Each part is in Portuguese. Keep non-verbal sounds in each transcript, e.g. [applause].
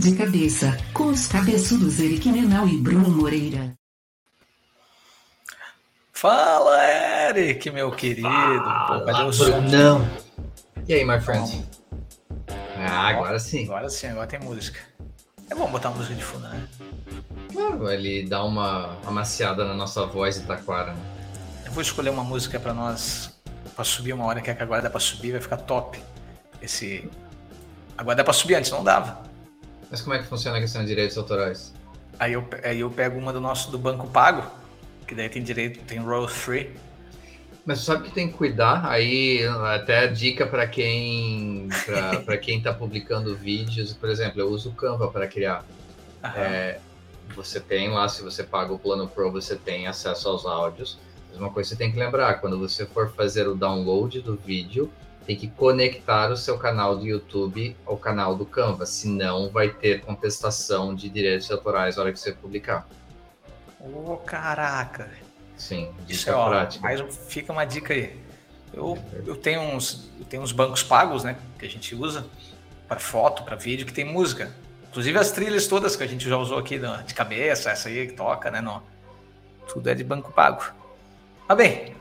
De cabeça, com os cabeçudos Eric Menal e Bruno Moreira. Fala, Eric, meu querido. Pô, cadê o som? Não. E aí, my friend? Ah, agora sim. Agora sim, agora tem música. É bom botar música de fundo, né? Claro, ele dá uma amaciada na nossa voz de taquara. Né? Eu vou escolher uma música pra nós, pra subir uma hora que, é que agora dá pra subir, vai ficar top. Esse. Agora dá pra subir, antes não dava. Mas como é que funciona a questão de direitos autorais? Aí eu, aí eu pego uma do nosso do Banco Pago, que daí tem direito, tem roll free. Mas sabe que tem que cuidar, aí até dica para quem para [laughs] quem está publicando vídeos, por exemplo, eu uso o Canva para criar. É, você tem lá, se você paga o plano Pro, você tem acesso aos áudios. Mas uma coisa que você tem que lembrar, quando você for fazer o download do vídeo, tem que conectar o seu canal do YouTube ao canal do Canva, senão vai ter contestação de direitos autorais na hora que você publicar. Ô, oh, caraca! Sim, isso é prática. Mas fica uma dica aí. Eu, eu, tenho uns, eu tenho uns bancos pagos, né, que a gente usa para foto, para vídeo, que tem música. Inclusive as trilhas todas que a gente já usou aqui de cabeça, essa aí que toca, né, no, tudo é de banco pago. Mas bem,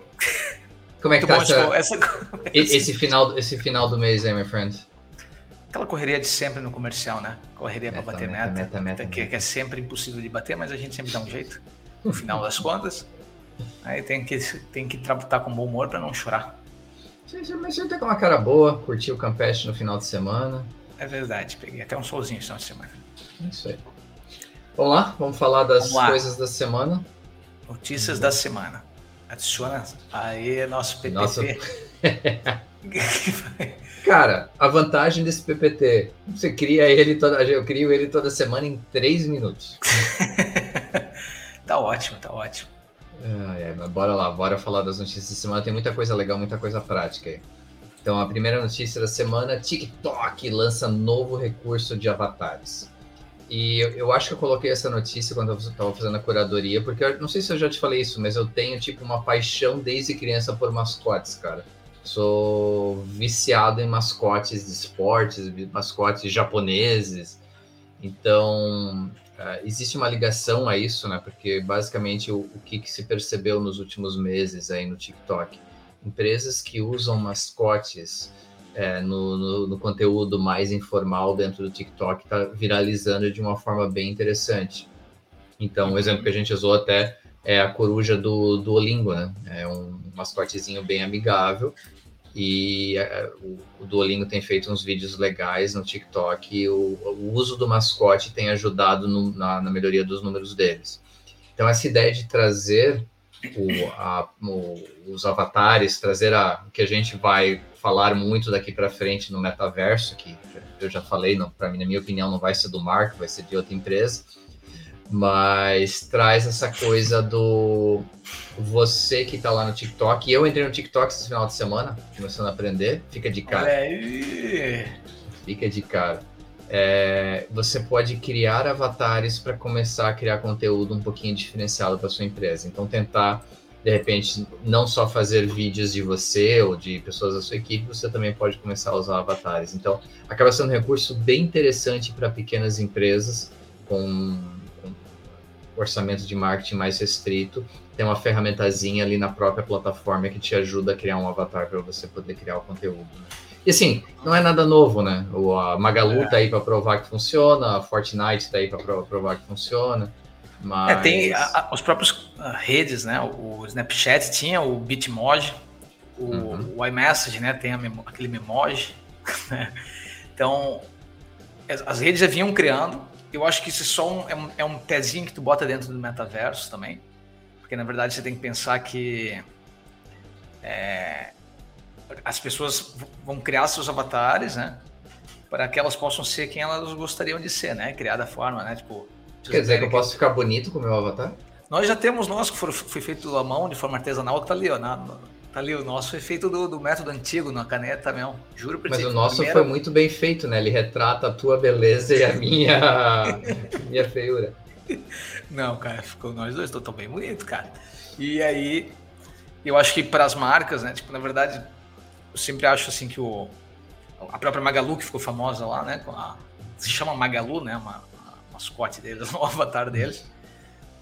como é que tá essa, essa... [laughs] esse, final, esse final do mês aí, my friend? Aquela correria de sempre no comercial, né? Correria para bater meta, meta, meta, que, que, é sempre impossível de bater, mas a gente sempre dá um jeito. No final das contas, aí tem que, tem que tratar com bom humor para não chorar. Mas você tá com uma cara boa, curtiu o Campeste no final de semana. É verdade, peguei até um solzinho no final de semana. É isso aí. Vamos lá, vamos falar das vamos coisas da semana. Notícias da semana. Adiciona aí nosso PPT. Nosso... [laughs] Cara, a vantagem desse PPT, você cria ele toda, eu crio ele toda semana em três minutos. [laughs] tá ótimo, tá ótimo. Ah, é, mas bora lá, bora falar das notícias da semana. Tem muita coisa legal, muita coisa prática aí. Então, a primeira notícia da semana: TikTok lança novo recurso de avatares. E eu, eu, acho que eu coloquei essa notícia quando eu estava fazendo a curadoria, porque eu não sei se eu já te falei isso, mas eu tenho tipo uma paixão desde criança por mascotes, cara. Sou viciado em mascotes de esportes, mascotes japoneses. Então, uh, existe uma ligação a isso, né? Porque basicamente o, o que, que se percebeu nos últimos meses aí no TikTok? Empresas que usam mascotes é, no, no, no, conteúdo mais informal dentro do TikTok está viralizando de uma forma bem interessante. Então, um exemplo que a gente usou até é a coruja do Duolingo, né? É um mascotezinho bem amigável e é, o, o, Duolingo tem feito uns vídeos legais no TikTok e o, o uso do mascote tem ajudado no, na, na melhoria dos números deles. Então, essa ideia de trazer o, a, os avatares, trazer a, o que a gente vai falar muito daqui para frente no metaverso, que eu já falei, para mim, na minha opinião, não vai ser do Marco, vai ser de outra empresa, mas traz essa coisa do você que está lá no TikTok. Eu entrei no TikTok esse final de semana, começando a aprender, fica de cara. Fica de cara. É, você pode criar avatares para começar a criar conteúdo um pouquinho diferenciado para sua empresa. Então, tentar, de repente, não só fazer vídeos de você ou de pessoas da sua equipe, você também pode começar a usar avatares. Então, acaba sendo um recurso bem interessante para pequenas empresas com, com orçamento de marketing mais restrito. Tem uma ferramentazinha ali na própria plataforma que te ajuda a criar um avatar para você poder criar o conteúdo. Né? E assim, não é nada novo, né? O, a Magalu é. tá aí para provar que funciona, a Fortnite tá aí para provar que funciona. Mas... É, tem a, a, os próprios uh, redes, né? O, o, Snapchat tinha o Bitmoji, o, uhum. o iMessage, né? Tem memo, aquele Memoji. [laughs] Né? Então, as, as, redes já vinham criando. Eu acho que isso é só um, é um, é um pezinho que tu bota dentro do metaverso também. Porque, na verdade, você tem que pensar que é, as pessoas vão criar seus avatares, né? Para que elas possam ser quem elas gostariam de ser, né? Criar da forma, né? Tipo. Quer dizer que eu posso ficar bonito com o meu avatar? Nós já temos nosso que foi, foi feito à mão, de forma artesanal, que tá ali, ó. Na, tá ali, o nosso foi feito do, do método antigo, na caneta mesmo. Juro por Mas o nosso primeira... foi muito bem feito, né? Ele retrata a tua beleza e a minha, [laughs] minha feiura. Não, cara, ficou nós dois, tô tão bem bonito, cara. E aí, eu acho que para as marcas, né? Tipo, na verdade, eu sempre acho assim que o a própria Magalu que ficou famosa lá, né, a se chama Magalu, né? Uma mascote deles, [laughs] o avatar deles.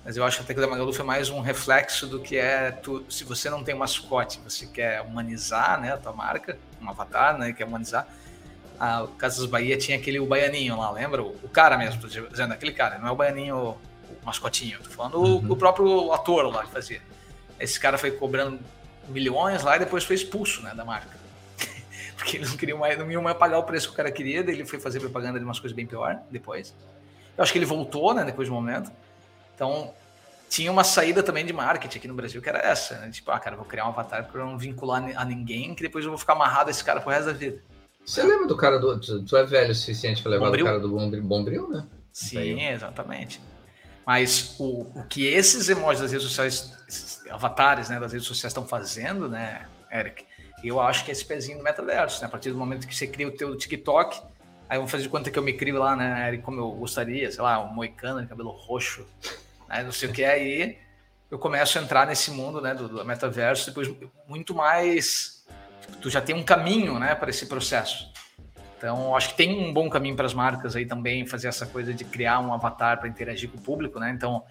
Mas eu acho até que o da Magalu foi mais um reflexo do que é tu, se você não tem um mascote, você quer humanizar, né, a tua marca, um avatar, né, quer humanizar. A Casas Bahia tinha aquele o baianinho lá, lembra? O, o cara mesmo, tô dizendo, aquele cara, não é o baianinho, o mascotinho, tô falando uhum. o, o próprio ator lá que fazia. Esse cara foi cobrando milhões lá e depois foi expulso, né, da marca. [laughs] Porque eles não queriam mais, não iam mais pagar o preço que o cara queria, daí ele foi fazer propaganda de umas coisas bem pior depois. Eu acho que ele voltou, né, depois do momento. Então, tinha uma saída também de marketing aqui no Brasil que era essa, né? Tipo, ah, cara, vou criar um avatar para não vincular a ninguém, que depois eu vou ficar amarrado a esse cara pro resto da vida. Você lembra do cara do. Tu, é velho o suficiente para levar o cara do Bombril, Bombril né? Sim, exatamente. Mas o, o que esses emojis das redes sociais, avatares né, das redes sociais estão fazendo, né, Eric? Eu acho que é esse pezinho do metaverso, né? A partir do momento que você cria o teu TikTok, aí vamos fazer de conta que eu me crio lá, né, como eu gostaria, sei lá, um moicano de cabelo roxo, né, não sei o que, aí eu começo a entrar nesse mundo, né, do, do metaverso, depois muito mais... Tu já tem um caminho, né, para esse processo. Então, acho que tem um bom caminho para as marcas aí também fazer essa coisa de criar um avatar para interagir com o público, né? Então,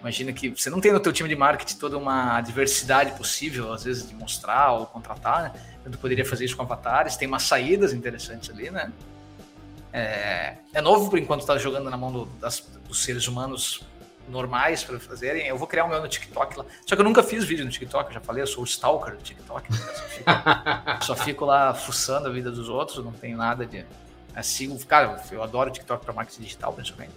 imagina que você não tem no teu time de marketing toda uma diversidade possível, às vezes, de mostrar ou contratar, né? Então, tu poderia fazer isso com avatares, tem umas saídas interessantes ali, né? É, é novo por enquanto estar tá jogando na mão do, das, dos seres humanos normais para fazerem. Eu vou criar o meu no TikTok lá. Só que eu nunca fiz vídeo no TikTok, eu já falei, eu sou o stalker do TikTok. Né? Só, fico, [laughs] só, fico, lá fuçando a vida dos outros, não tenho nada de. Sigo, cara, eu adoro TikTok para marketing digital, principalmente.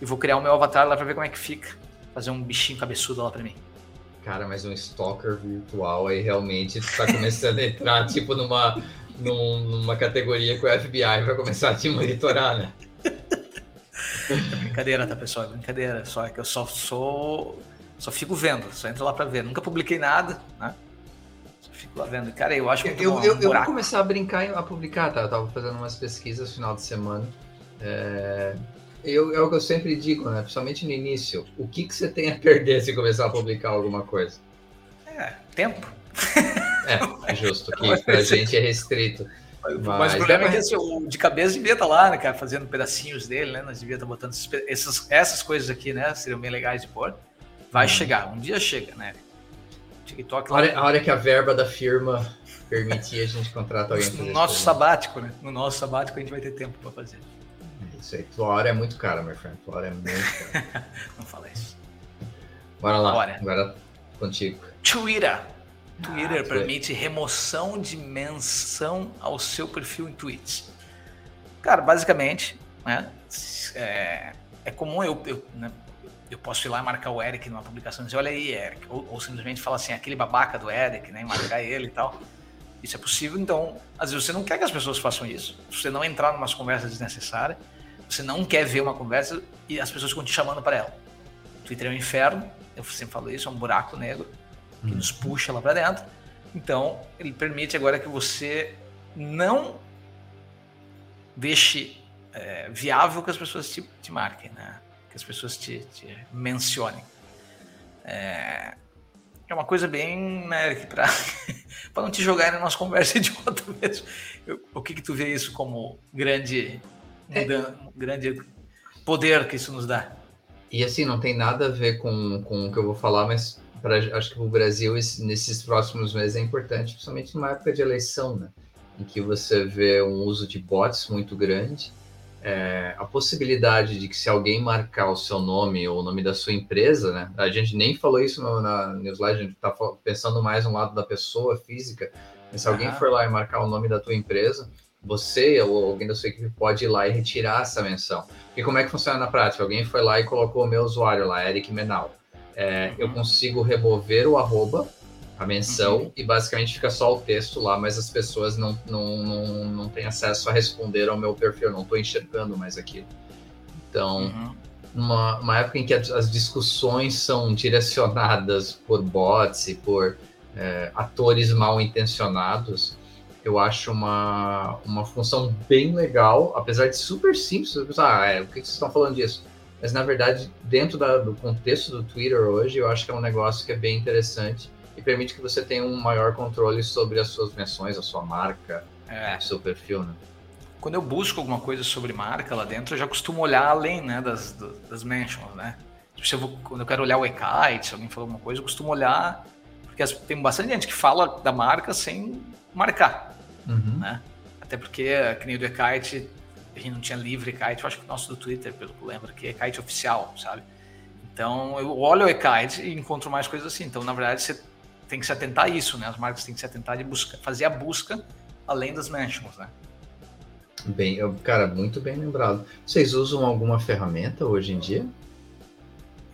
E vou criar o meu avatar lá para ver como é que fica. Fazer um bichinho cabeçudo lá para mim. Cara, mas um stalker virtual aí realmente tá começando a entrar, [laughs] tipo, numa, num, numa categoria que o FBI vai começar a te monitorar, né? É brincadeira, tá, pessoal? É brincadeira. Só é que eu só sou. Só fico vendo, só entro lá pra ver. Nunca publiquei nada, né? Só fico lá vendo. Cara, eu acho que. Eu, eu, um eu, vou começar a brincar e a publicar, tá? Eu tava fazendo umas pesquisas no final de semana. É... Eu, é o que eu sempre digo, né? Principalmente no início. O que, que você tem a perder se começar a publicar alguma coisa? É, tempo. [laughs] É, justo. Que pra gente é restrito. Mas, Mas o problema é que assim, o de cabeça devia estar tá lá, né, cara, fazendo pedacinhos dele, né? Nós devia estar tá botando essas, essas coisas aqui, né? Seriam bem legais de pôr. Vai hum. chegar, um dia chega, né? TikTok. A hora, a hora que a verba da firma permitir a gente contratar alguém. No nosso sabático, né? No nosso sabático a gente vai ter tempo para fazer. Isso aí, tua hora é muito cara, meu friend. Tua hora é muito cara. [laughs] Não fala isso. Bora lá. Bora. Agora contigo. Twitter. Twitter ah, permite remoção de menção ao seu perfil em tweets. Cara, basicamente, né, é, é comum eu, eu, né, eu posso ir lá e marcar o Eric numa publicação e dizer, olha aí, Eric, ou, ou simplesmente falar assim, aquele babaca do Eric, né, marcar ele e tal. Isso é possível, então, às vezes você não quer que as pessoas façam isso, você não entrar em umas conversas desnecessárias, você não quer ver uma conversa e as pessoas ficam te chamando para ela. O Twitter é um inferno, eu sempre falo isso, é um buraco negro que nos puxa lá para dentro. Então, ele permite agora que você não deixe é, viável que as pessoas te, te, marquem, né? que as pessoas te, te mencionem. É, é uma coisa bem, né, para [laughs] não te jogarem nas conversas [laughs] idiota mesmo. Eu, o que que tu vê isso como grande, é. grande poder que isso nos dá? E assim, não tem nada a ver com, com o que eu vou falar, mas pra, acho que o Brasil nesses próximos meses é importante, principalmente numa época de eleição, né? Em que você vê um uso de bots muito grande, é, a possibilidade de que se alguém marcar o seu nome ou o nome da sua empresa, né? A gente nem falou isso no, na newsletter, a gente está pensando mais no lado da pessoa física, mas se alguém for lá e marcar o nome da tua empresa, você ou alguém da sua equipe pode ir lá e retirar essa menção. E como é que funciona na prática? Alguém foi lá e colocou o meu usuário lá, Eric Menal é, eu consigo remover o arroba, a menção, uhum. e basicamente fica só o texto lá, mas as pessoas não, não, não, não têm acesso a responder ao meu perfil, não estou enxergando mais aquilo. Então, uhum. numa uma época em que as discussões são direcionadas por bots e por é, atores mal intencionados, eu acho uma, uma função bem legal, apesar de super simples. Ah, é, o que vocês estão falando disso? Mas na verdade, dentro da, do contexto do Twitter hoje, eu acho que é um negócio que é bem interessante e permite que você tenha um maior controle sobre as suas menções, a sua marca, é. o seu perfil, né? quando eu busco alguma coisa sobre marca lá dentro, eu já costumo olhar além né, das, das mentions, né? Tipo, se eu vou, quando eu quero olhar o e-kite, se alguém falou alguma coisa, eu costumo olhar, porque tem bastante gente que fala da marca sem marcar, uhum. né? Até porque, que nem o do e-kite, a gente não tinha livre e-kite, eu acho que o nosso do Twitter, pelo que eu lembro, que é e-kite oficial, sabe? Então, eu olho o e-kite e encontro mais coisas assim. Então, na verdade, você tem que se atentar a isso, né? As marcas têm que se atentar de buscar, fazer a busca além das mentions, né? Bem, cara, muito bem lembrado. Vocês usam alguma ferramenta hoje em dia?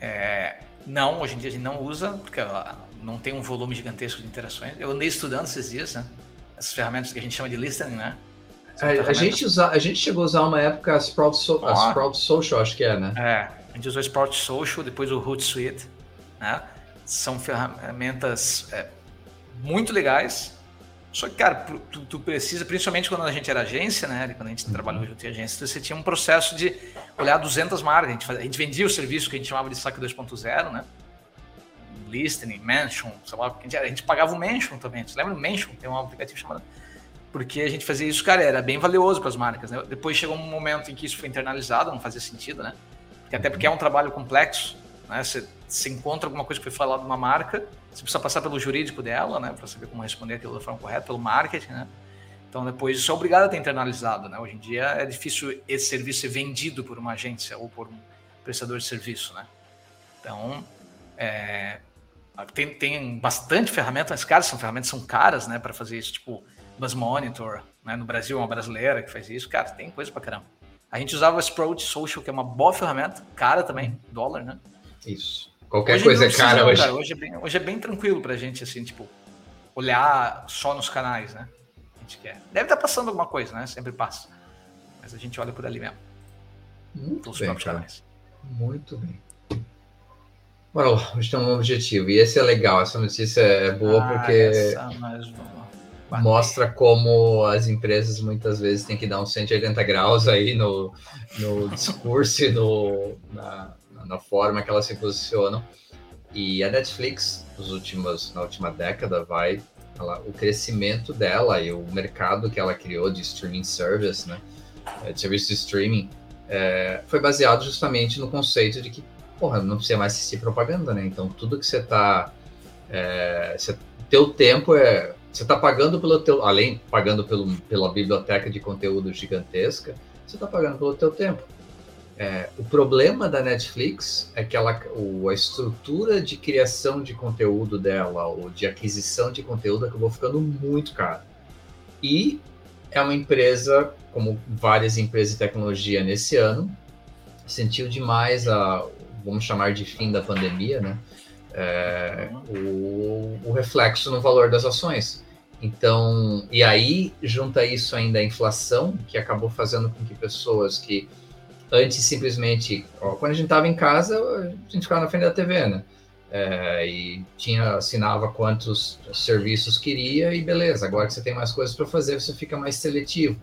É, não, hoje em dia a gente não usa, porque não tem um volume gigantesco de interações. Eu andei estudando esses dias, né? Essas ferramentas que a gente chama de listening, né? A, a, gente usa, a gente chegou a usar uma época a Sprout, so, a Sprout Social, acho que é, né? É, a gente usou Sprout Social, depois o Hootsuite, né? São ferramentas é, muito legais, só que, cara, tu, tu, precisa, principalmente quando a gente era agência, né? Quando a gente uhum. trabalhou junto em agência, você tinha um processo de olhar 200 marcas. A gente, fazia, a gente vendia o serviço que a gente chamava de saque 2.0, né? Listening, Mention, sei lá. A gente, a gente pagava o Mention também. Você lembra do Mention? Tem um aplicativo chamado. Porque a gente fazia isso, cara, era bem valioso para as marcas. Né? Depois chegou um momento em que isso foi internalizado, não fazia sentido, né? Porque, até porque é um trabalho complexo, né? Você, você encontra alguma coisa que foi falada numa marca você precisa passar pelo jurídico dela, né, para saber como responder aquilo da forma correta, pelo marketing, né? Então depois isso é obrigado a ter internalizado, né? Hoje em dia é difícil esse serviço ser vendido por uma agência ou por um prestador de serviço, né? Então é, tem, tem bastante ferramenta, mas caras são ferramentas são caras, né, para fazer isso, tipo Buzz Monitor, né? No Brasil uma brasileira que faz isso, cara, tem coisa para caramba. A gente usava o Sprout Social, que é uma boa ferramenta, cara também, dólar, né? Isso. Qualquer hoje coisa é cara hoje. Cara, hoje, é bem, hoje é bem tranquilo pra gente, assim, tipo, olhar só nos canais, né? A gente quer. Deve estar tá passando alguma coisa, né? Sempre passa. Mas a gente olha por ali mesmo. Muito bem, próprios cara. canais. Muito bem. Bora lá, hoje tem um objetivo. E esse é legal, essa notícia é boa ah, porque mostra como as empresas muitas vezes têm que dar uns 180 graus aí no, no discurso e no, na, na forma que elas se posicionam. E a Netflix, nos últimos, na última década, vai ela, o crescimento dela e o mercado que ela criou de streaming service, né, é, de serviço de streaming, é, foi baseado justamente no conceito de que, porra, não precisa mais assistir propaganda, né? Então, tudo que você está... É, teu tempo é... Você está pagando pelo teu... Além pagando pelo, pela biblioteca de conteúdo gigantesca, você está pagando pelo teu tempo. É, o problema da Netflix é que ela, o, a estrutura de criação de conteúdo dela, ou de aquisição de conteúdo, acabou ficando muito cara. E é uma empresa, como várias empresas de tecnologia nesse ano, sentiu demais a, vamos chamar de fim da pandemia, né? É, o, o reflexo no valor das ações. Então, e aí junta isso ainda a inflação, que acabou fazendo com que pessoas que Antes, simplesmente, ó, quando a gente estava em casa, a gente ficava na frente da TV, né? É, e tinha assinava quantos serviços queria e beleza. Agora que você tem mais coisas para fazer, você fica mais seletivo.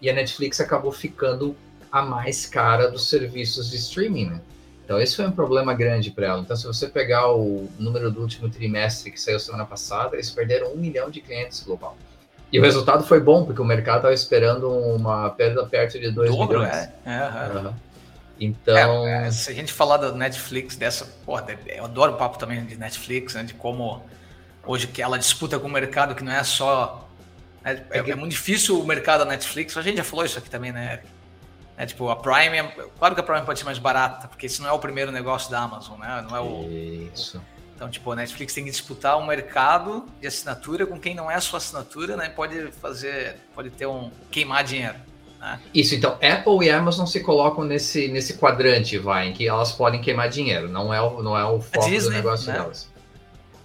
E a Netflix acabou ficando a mais cara dos serviços de streaming, né? Então esse foi um problema grande para ela. Então se você pegar o número do último trimestre que saiu semana passada, eles perderam um milhão de clientes global. E o resultado foi bom, porque o mercado estava esperando uma perda perto de 2 milhões. É, é, uhum. Então. É, é, se a gente falar da Netflix, dessa. Porra, eu adoro o papo também de Netflix, né? De como hoje que ela disputa com o mercado que não é só. É, é, é muito difícil o mercado da Netflix. A gente já falou isso aqui também, né? É, tipo, a Prime, claro que a Prime pode ser mais barata, porque esse não é o primeiro negócio da Amazon, né? Não é o, isso. Então, tipo, a Netflix tem que disputar um mercado de assinatura com quem não é a sua assinatura, né? Pode fazer, pode ter um queimar dinheiro. Né? Isso, então Apple e Amazon se colocam nesse, nesse quadrante, vai, em que elas podem queimar dinheiro. Não é o, não é o foco Disney, do negócio né? delas.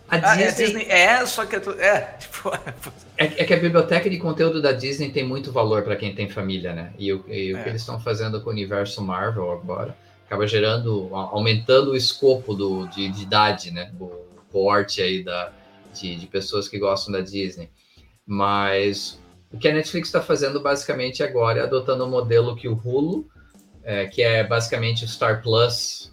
A, ah, Disney... É, a Disney é, só que é, tipo... [laughs] é, é, que a biblioteca de conteúdo da Disney tem muito valor para quem tem família, né? E, o, e o que é. eles estão fazendo com o universo Marvel agora acaba gerando, aumentando o escopo do, de, de idade, né? O porte aí da, de, de pessoas que gostam da Disney. Mas o que a Netflix está fazendo basicamente agora é adotando o um modelo que o Hulu, é, que é basicamente o Star Plus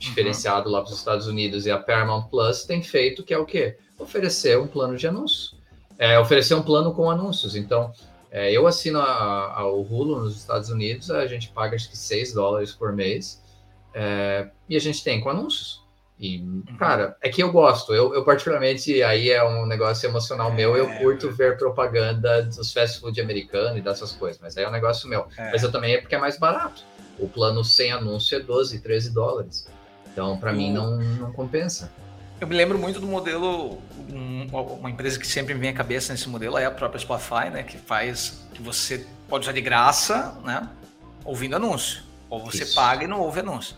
diferenciado uhum. lá para os Estados Unidos e a Paramount Plus tem feito, que é o quê? Oferecer um plano de anúncios. É, oferecer um plano com anúncios. Então, É, eu assino a, a, o Hulu nos Estados Unidos, a gente paga acho que 6 dólares por mês, é, e a gente tem com anúncios. E, uhum. cara, é que eu gosto. Eu, eu, particularmente, aí é um negócio emocional é, meu. Eu curto é. ver propaganda dos fast food americanos e dessas coisas, mas aí é um negócio meu. É. Mas eu também é porque é mais barato. O plano sem anúncio é 12, 13 dólares. Então, para mim, não, não compensa. Eu me lembro muito do modelo, um, uma empresa que sempre me vem à cabeça nesse modelo é a própria Spotify, né? Que faz que você pode usar de graça, né? Ouvindo anúncio. Ou você Isso. paga e não ouve anúncio.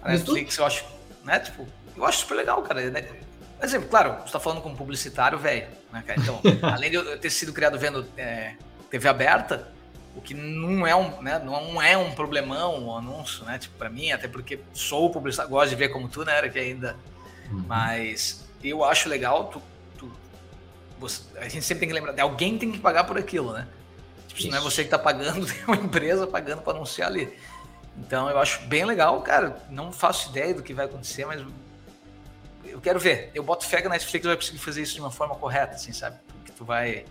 A Netflix, eu acho, né? Tipo, eu acho super legal, cara. Né? Exemplo, claro, você tá falando como publicitário velho, né, cara? Então, [laughs] além de eu ter sido criado vendo é, TV aberta, o que não é um, né, não é um problemão o um anúncio, né? Tipo, para mim, até porque sou publicitário, gosto de ver como tu, né, era que ainda. Uhum. Mas eu acho legal, tu, tu você, a gente sempre tem que lembrar, alguém tem que pagar por aquilo, né? Tipo, se não é você que tá pagando, [laughs] tem uma empresa pagando para anunciar ali. Então eu acho bem legal, cara. Não faço ideia do que vai acontecer, mas eu quero ver. Eu boto fé que a Netflix vai conseguir fazer isso de uma forma correta, assim, sabe? Que tu vai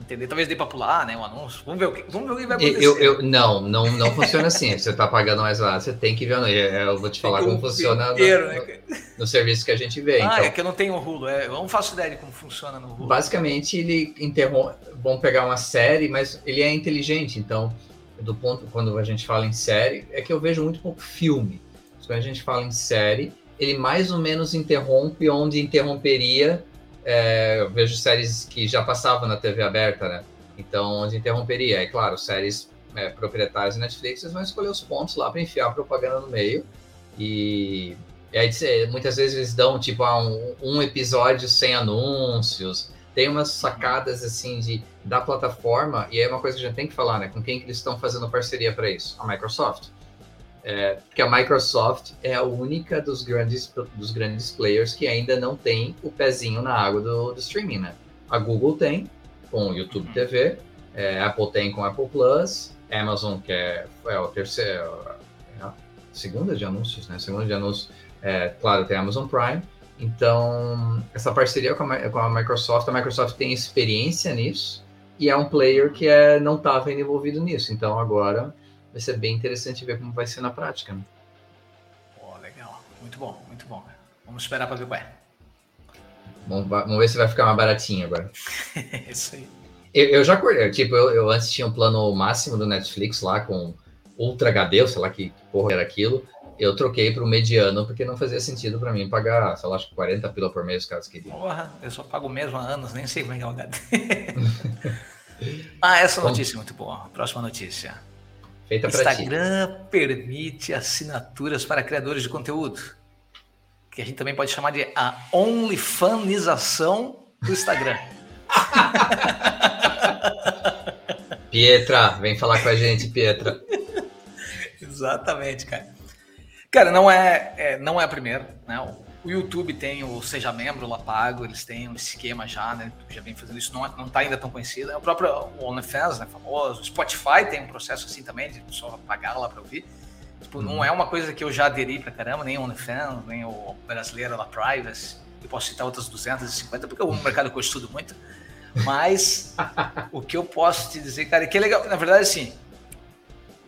entender. Talvez dê pra pular, né? Um anúncio. Vamos ver o que, vamos ver o que vai acontecer. Eu, eu, não, não, não funciona assim. Você tá pagando mais lá, você tem que ver. Eu vou te falar como funciona inteiro, no, né? no, serviço que a gente vê. Ah, então, é que eu não tenho o Hulu. É, eu não faço ideia de como funciona no Hulu. Basicamente, ele interrompe. Vão pegar uma série, mas ele é inteligente. Então, do ponto, quando a gente fala em série, é que eu vejo muito pouco filme. Quando a gente fala em série, ele mais ou menos interrompe onde interromperia. É, eu vejo séries que já passavam na TV aberta, né? Então, onde interromperia. É claro, séries é, proprietárias da Netflix, vão escolher os pontos lá para enfiar a propaganda no meio. E, e aí, muitas vezes eles dão tipo ah, um, um episódio sem anúncios. Tem umas sacadas assim de da plataforma, e é uma coisa que a gente tem que falar, né? Com quem que eles estão fazendo parceria para isso? A Microsoft. É, porque a Microsoft é a única dos grandes, dos grandes players que ainda não tem o pezinho na água do, do streaming, né? A Google tem, com o YouTube uhum. TV, é, Apple tem com Apple Plus, Amazon, que é, é o terceiro, é a segunda de anúncios, né? Segunda de anúncios, é, claro, tem a Amazon Prime. Então, essa parceria com a, com a Microsoft, a Microsoft tem experiência nisso, e é um player que é, não estava envolvido nisso. Então, agora vai ser bem interessante ver como vai ser na prática. Né? Pô, legal. Muito bom, muito bom. Vamos esperar para ver qual é. Vamos, vamos, ver se vai ficar mais baratinho agora. [laughs] Isso aí. Eu, eu já acordei, tipo, eu, eu, antes tinha um plano máximo do Netflix lá com Ultra HD, sei lá que porra era aquilo. Eu troquei para o mediano porque não fazia sentido para mim pagar, sei lá, acho que 40 pila por mês, caso queriam. Porra, eu só pago mesmo há anos, nem sei como é que é o HD. [laughs] ah, essa notícia é muito boa. Próxima notícia. Feita Instagram permite assinaturas para criadores de conteúdo. Que a gente também pode chamar de a OnlyFanização do Instagram. [laughs] Pietra, vem falar com a gente, Pietra. Exatamente, cara. Cara, não é, é, não é a primeira, né? O YouTube tem o Seja Membro lá pago, eles têm um esquema já, né? Já vem fazendo isso, não, é, não tá ainda tão conhecido. É o próprio OnlyFans, né? Famoso. O Spotify tem um processo assim também, de só pagar lá para ouvir. Tipo, não uhum. é uma coisa que eu já aderi pra caramba, nem o OnlyFans, nem o brasileiro lá, Privacy. Eu posso citar outras 250, porque é um mercado que eu estudo muito. Mas [laughs] o que eu posso te dizer, cara, é que é legal. Na verdade, assim,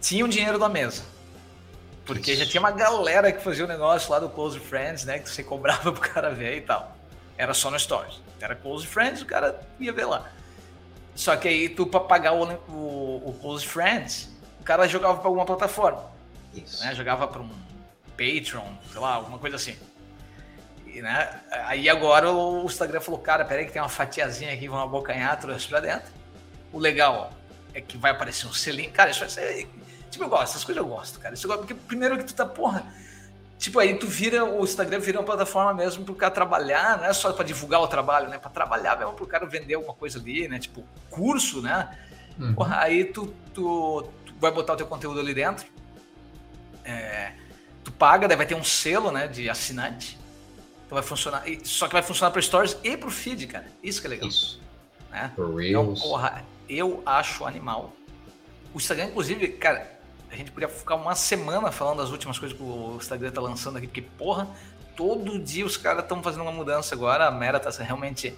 tinha um dinheiro na mesa porque já tinha uma galera que fazia o negócio lá do Close Friends, né? Que você cobrava [laughs] pro cara ver e tal. Era só no Stories. Era Close Friends, o cara ia ver lá. Só que aí tu, pra pagar o, o, o Close Friends, o cara jogava pra alguma plataforma. Isso. Né? Jogava pra um Patreon, sei lá, alguma coisa assim. E, né? Aí agora o Instagram falou, cara, peraí que tem uma fatiazinha aqui, vamos abocanhar, trouxe pra dentro. O legal é que vai aparecer um selinho. Cara, isso vai ser Tipo, eu gosto, essas coisas eu gosto, cara. Isso eu gosto, porque primeiro que tu tá, porra. Tipo, aí tu vira, o Instagram vira uma plataforma mesmo pro cara trabalhar, não é só para divulgar o trabalho, né? Para trabalhar mesmo pro cara vender alguma coisa ali, né? Tipo, curso, né? Uhum. Porra, aí tu, tu, tu, vai botar o teu conteúdo ali dentro. É, tu paga, daí vai ter um selo, né? De assinante. Então vai funcionar. Só que vai funcionar para stories e pro feed, cara. Isso que é legal. Isso. Né? Então, porra, eu acho animal. O Instagram, inclusive, cara, a gente podia ficar uma semana falando das últimas coisas que o Instagram tá lançando aqui, porque, porra, todo dia os caras estão fazendo uma mudança agora, a Meta tá realmente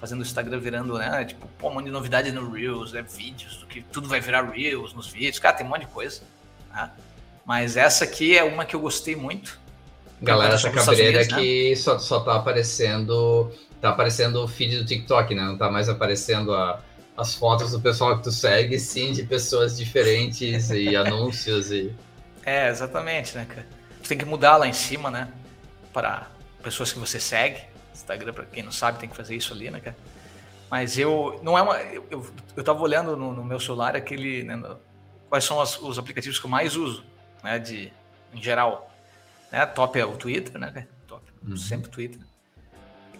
fazendo o Instagram virando, né? Tipo, pô, um monte de novidade no Reels, né? Vídeos, que tudo vai virar Reels nos vídeos. Cara, tem um monte de coisa. Né? Mas essa aqui é uma que eu gostei muito. Galera, essa cabreira aqui né? só, só tá aparecendo. Tá aparecendo o feed do TikTok, né? Não tá mais aparecendo a, as fotos do pessoal que tu segue, sim, de pessoas diferentes e [laughs] anúncios e. É, exatamente, né, cara? Tu tem que mudar lá em cima, né? Para pessoas que você segue. Instagram, para quem não sabe, tem que fazer isso ali, né, cara? Mas eu. Não é uma. Eu, eu, eu tava olhando no, no meu celular aquele. Né, no, quais são as, os aplicativos que eu mais uso, né? De, em geral. Né? Top é o Twitter, né, cara? Top. Uhum. Sempre Twitter.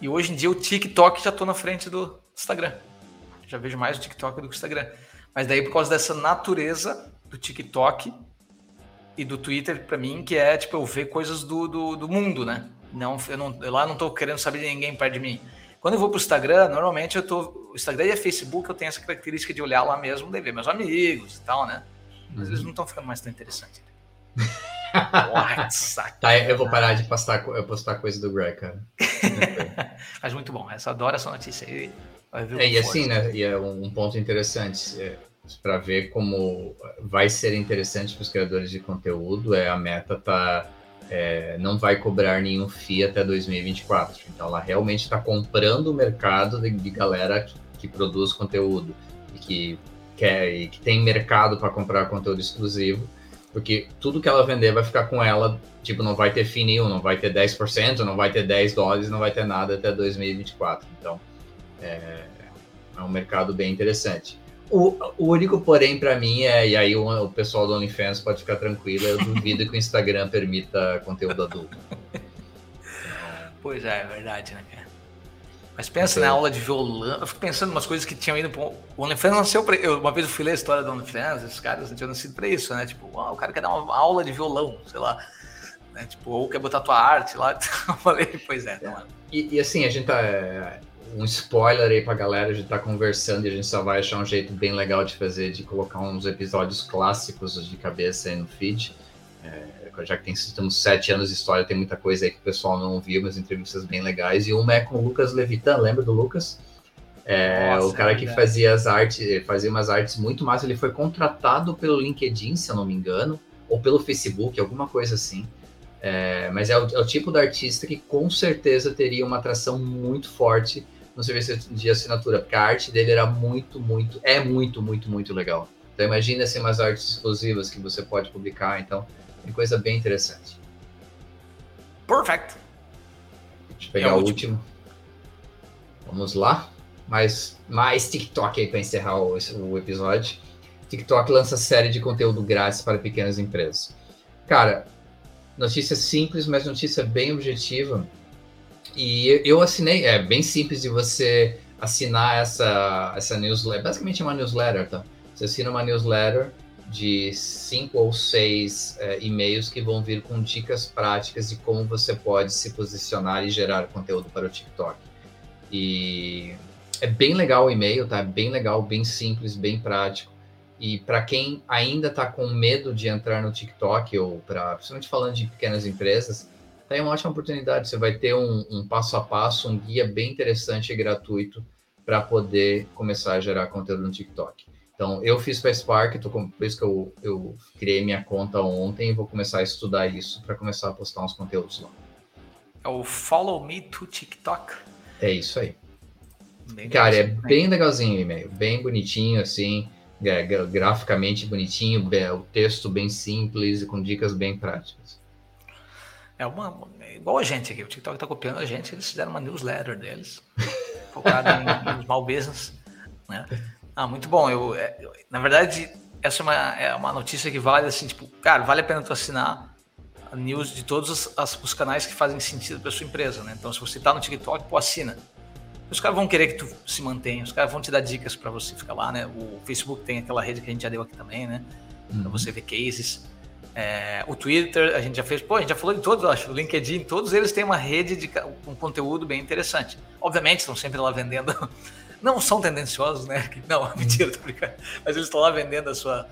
E hoje em dia o TikTok já tô na frente do Instagram. Já vejo mais o TikTok do que o Instagram. Mas daí por causa dessa natureza do TikTok e do Twitter para mim, que é tipo eu ver coisas do, do, do mundo, né? Não, eu, não, eu lá não tô querendo saber de ninguém perto de mim. Quando eu vou pro Instagram, normalmente eu tô. O Instagram e Facebook eu tenho essa característica de olhar lá mesmo, de ver meus amigos e tal, né? Mas uhum. eles não estão ficando mais tão interessantes. [laughs] Saco. Tá, eu vou parar de postar, eu postar coisa do Greg, cara. [laughs] Mas muito bom, essa adoro essa notícia aí. É, e assim, né? E é um ponto interessante é, para ver como vai ser interessante para os criadores de conteúdo. É a meta tá é, não vai cobrar nenhum FII até 2024. Então ela realmente está comprando o mercado de, de galera que, que, produz conteúdo e que quer e que tem mercado para comprar conteúdo exclusivo, porque tudo que ela vender vai ficar com ela, tipo, não vai ter FII nenhum, não vai ter 10%, não vai ter 10 dólares, não vai ter nada até 2024. Então é, é um mercado bem interessante. O, o único porém para mim é, e aí o, o, pessoal do OnlyFans pode ficar tranquilo, eu duvido que o Instagram [laughs] permita conteúdo adulto. Pois é, é verdade, né, cara? Mas pensa na aula de violão, eu fico pensando em umas coisas que tinham ido pro... O OnlyFans nasceu pra... eu, Uma vez eu fui ler a história do OnlyFans, esses caras tinham nascido pra isso, né? Tipo, o cara quer dar uma aula de violão, sei lá. Né? Tipo, ou quer botar tua arte lá. [laughs] eu falei, pois é. Não é. E, e assim, a gente tá... É um spoiler aí pra galera, a gente tá conversando e a gente só vai achar um jeito bem legal de fazer, de colocar uns episódios clássicos de cabeça aí no feed. É, já que tem, temos sete anos de história, tem muita coisa aí que o pessoal não viu, mas entrevistas bem legais. E uma é com o Lucas Levitan, lembra do Lucas? É, Nossa, o cara que fazia as artes, fazia umas artes muito massas, ele foi contratado pelo LinkedIn, se eu não me engano, ou pelo Facebook, alguma coisa assim. É, mas é o, é o, tipo de artista que com certeza teria uma atração muito forte no serviço de assinatura, porque a arte dele era muito, muito, é muito, muito, muito legal. Então imagina assim umas artes exclusivas que você pode publicar, então tem coisa bem interessante. Perfect. Deixa eu pegar é o último. último. Vamos lá. Mais, mais TikTok aí para encerrar o, o episódio. TikTok lança série de conteúdo grátis para pequenas empresas. Cara, notícia simples, mas notícia bem objetiva e eu assinei, é bem simples de você assinar essa, essa newsletter. Basicamente é uma newsletter, tá? Você assina uma newsletter de cinco ou seis é, e-mails que vão vir com dicas práticas de como você pode se posicionar e gerar conteúdo para o TikTok. E é bem legal o e-mail, tá? Bem legal, bem simples, bem prático. E para quem ainda está com medo de entrar no TikTok, ou para, principalmente falando de pequenas empresas, Tá aí uma ótima oportunidade. Você vai ter um, um passo a passo, um guia bem interessante e gratuito para poder começar a gerar conteúdo no TikTok. Então, eu fiz para Spark, tô com, por isso que eu, eu criei minha conta ontem e vou começar a estudar isso para começar a postar uns conteúdos lá. É o Follow Me to TikTok. É isso aí. Bem Cara, é bem legalzinho o e-mail, bem bonitinho, assim, graficamente bonitinho, o texto bem simples e com dicas bem práticas. É uma. É igual a gente aqui, o TikTok está copiando a gente, eles fizeram uma newsletter deles, [laughs] focada em, em small business. Né? Ah, muito bom. Eu, é, eu, na verdade, essa é uma, é uma notícia que vale assim, tipo, cara, vale a pena tu assinar a news de todos os, as, os canais que fazem sentido para sua empresa, né? Então, se você está no TikTok, pô, assina. Os caras vão querer que tu se mantenha, os caras vão te dar dicas para você ficar lá, né? O Facebook tem aquela rede que a gente já deu aqui também, né? Para uhum. você ver cases. É, o Twitter, a gente já fez, pô, a gente já falou de todos, acho, o LinkedIn, todos eles têm uma rede de um conteúdo bem interessante. Obviamente, estão sempre lá vendendo, [laughs] não são tendenciosos, né? [laughs] Não, [laughs] mentira, tô brincando. Mas eles estão lá vendendo a sua,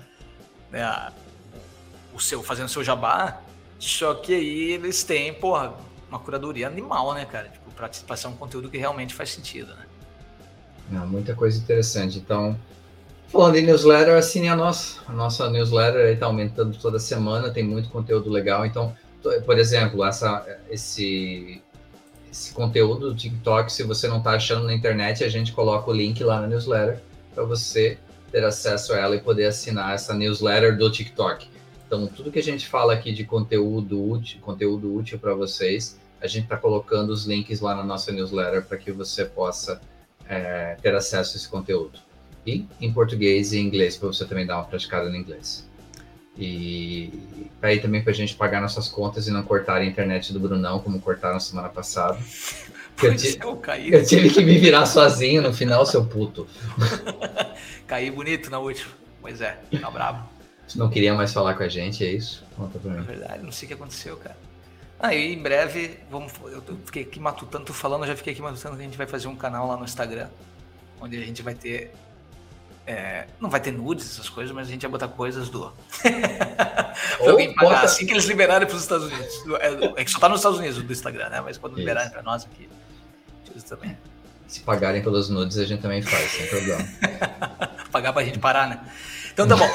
né, a, o seu, fazendo o seu jabá, só que aí eles têm, porra, uma curadoria animal, né, cara? Tipo, pra, ser um conteúdo que realmente faz sentido, né? Não, muita coisa interessante. Então, falando em newsletter, assine a nossa. A nossa newsletter está aumentando toda semana, tem muito conteúdo legal. Então, por exemplo, essa, esse, esse conteúdo do TikTok, se você não está achando na internet, a gente coloca o link lá na newsletter para você ter acesso a ela e poder assinar essa newsletter do TikTok. Então, tudo que a gente fala aqui de conteúdo útil, conteúdo útil para vocês, a gente está colocando os links lá na nossa newsletter para que você possa é, ter acesso a esse conteúdo. E em português e inglês, para você também dar uma praticada no inglês. E aí também para a gente pagar nossas contas e não cortar a internet do Brunão, como cortaram semana passada. [laughs] Eu, é, eu, tive que me virar sozinho no final, seu puto. [laughs] Caí bonito na última. Pois é, tá bravo. Você não queria mais falar com a gente, é isso? Conta pra mim. É verdade, não sei o que aconteceu, cara. Aí em breve, vamos, eu fiquei aqui matutando, tô falando, já fiquei aqui matutando que a gente vai fazer um canal lá no Instagram, onde a gente vai ter. É, não vai ter nudes, essas coisas, mas a gente vai botar coisas do. [laughs] pra alguém pagar, bota... assim que eles liberarem pros Estados Unidos. É, é, que só tá nos Estados Unidos do Instagram, né? Mas quando Isso. liberarem pra nós aqui, isso também. Se pagarem pelos nudes, a gente também faz, sem problema. [laughs] Pagar pra gente parar, né? Então tá bom.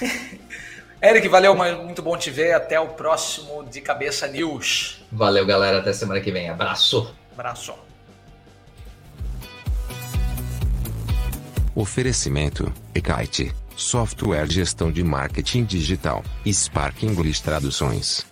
[laughs] Eric, valeu, muito bom te ver. Até o próximo de Cabeça News. Valeu, galera. Até semana que vem. Abraço. Abraço. Oferecimento: Ekite, software gestão de marketing digital, Spark English Traduções.